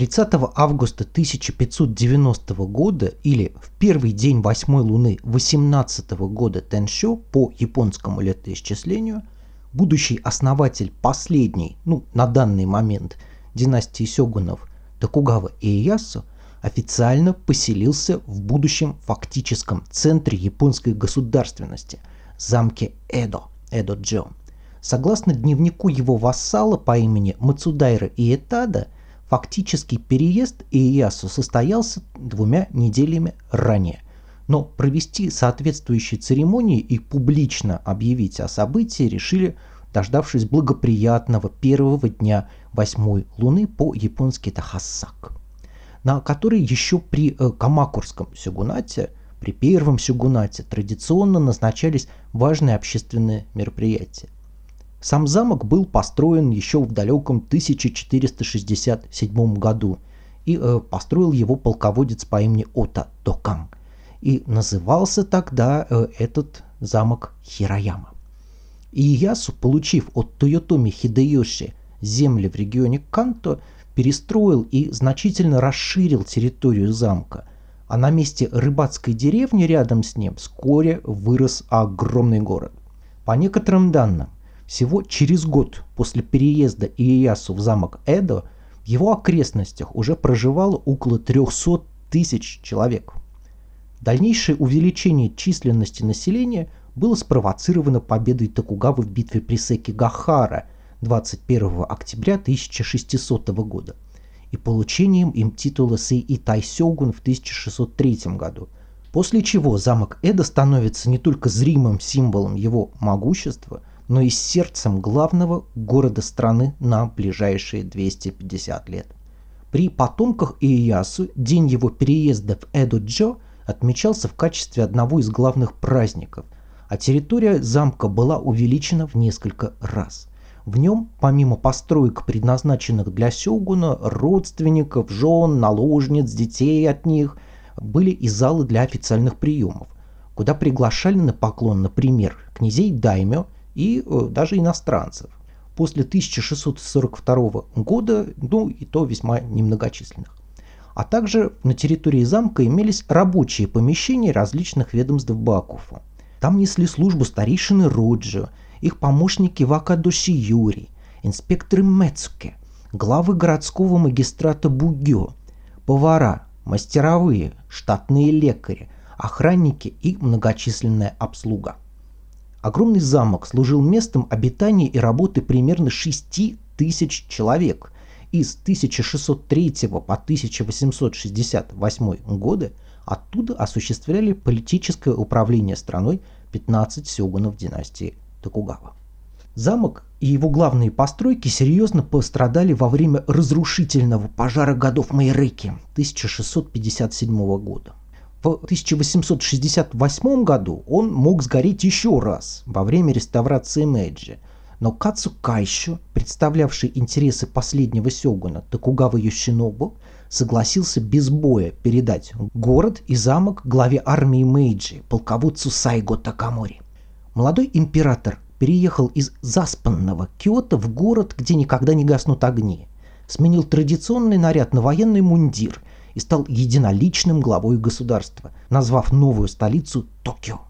30 августа 1590 года или в первый день восьмой луны 18 года Теншо по японскому летоисчислению будущий основатель последней, ну, на данный момент, династии сёгунов Токугава Иэясу официально поселился в будущем фактическом центре японской государственности – замке Эдо, Эдо-Джо. Согласно дневнику его вассала по имени Мацудайра Иэтада, фактический переезд Иеясу состоялся двумя неделями ранее. Но провести соответствующие церемонии и публично объявить о событии решили, дождавшись благоприятного первого дня восьмой луны по-японски Тахасак, на который еще при э, Камакурском сюгунате, при первом сюгунате традиционно назначались важные общественные мероприятия. Сам замок был построен еще в далеком 1467 году, и э, построил его полководец по имени Ота Докан. И назывался тогда э, этот замок Хирояма. Иясу, получив от Тойотоми Хидеёши земли в регионе Канто, перестроил и значительно расширил территорию замка, а на месте рыбацкой деревни рядом с ним вскоре вырос огромный город. По некоторым данным, всего через год после переезда Иеясу в замок Эдо в его окрестностях уже проживало около 300 тысяч человек. Дальнейшее увеличение численности населения было спровоцировано победой Токугавы в битве при Секи Гахара 21 октября 1600 года и получением им титула Сэй Тайсёгун в 1603 году, после чего замок Эда становится не только зримым символом его могущества – но и сердцем главного города страны на ближайшие 250 лет. При потомках Иеясу день его переезда в Эдо-Джо отмечался в качестве одного из главных праздников, а территория замка была увеличена в несколько раз. В нем, помимо построек, предназначенных для сёгуна, родственников, жен, наложниц, детей от них, были и залы для официальных приемов, куда приглашали на поклон, например, князей Даймё – и э, даже иностранцев. После 1642 года, ну и то весьма немногочисленных. А также на территории замка имелись рабочие помещения различных ведомств Бакуфа. Там несли службу старейшины Роджио, их помощники Вакадоши Юри, инспекторы Мецуке, главы городского магистрата Бугё, повара, мастеровые, штатные лекари, охранники и многочисленная обслуга. Огромный замок служил местом обитания и работы примерно 6 тысяч человек. И с 1603 по 1868 годы оттуда осуществляли политическое управление страной 15 сёгунов династии Токугава. Замок и его главные постройки серьезно пострадали во время разрушительного пожара годов Майреки 1657 года. В 1868 году он мог сгореть еще раз во время реставрации Мэйджи, но Кацу Кайшо, представлявший интересы последнего сёгуна Токугава Йошинобу, согласился без боя передать город и замок главе армии Мэйджи, полководцу Сайго Такамори. Молодой император переехал из заспанного Киото в город, где никогда не гаснут огни, сменил традиционный наряд на военный мундир – и стал единоличным главой государства, назвав новую столицу Токио.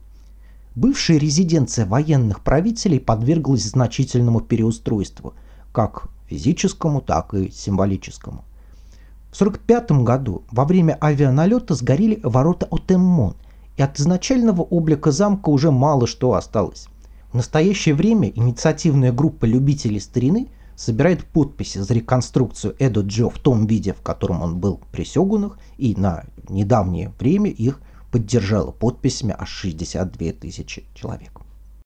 Бывшая резиденция военных правителей подверглась значительному переустройству, как физическому, так и символическому. В 1945 году во время авианалета сгорели ворота Отеммон, и от изначального облика замка уже мало что осталось. В настоящее время инициативная группа любителей старины – собирает подписи за реконструкцию Эдо Джо в том виде, в котором он был при Сёгунах, и на недавнее время их поддержало подписями аж 62 тысячи человек.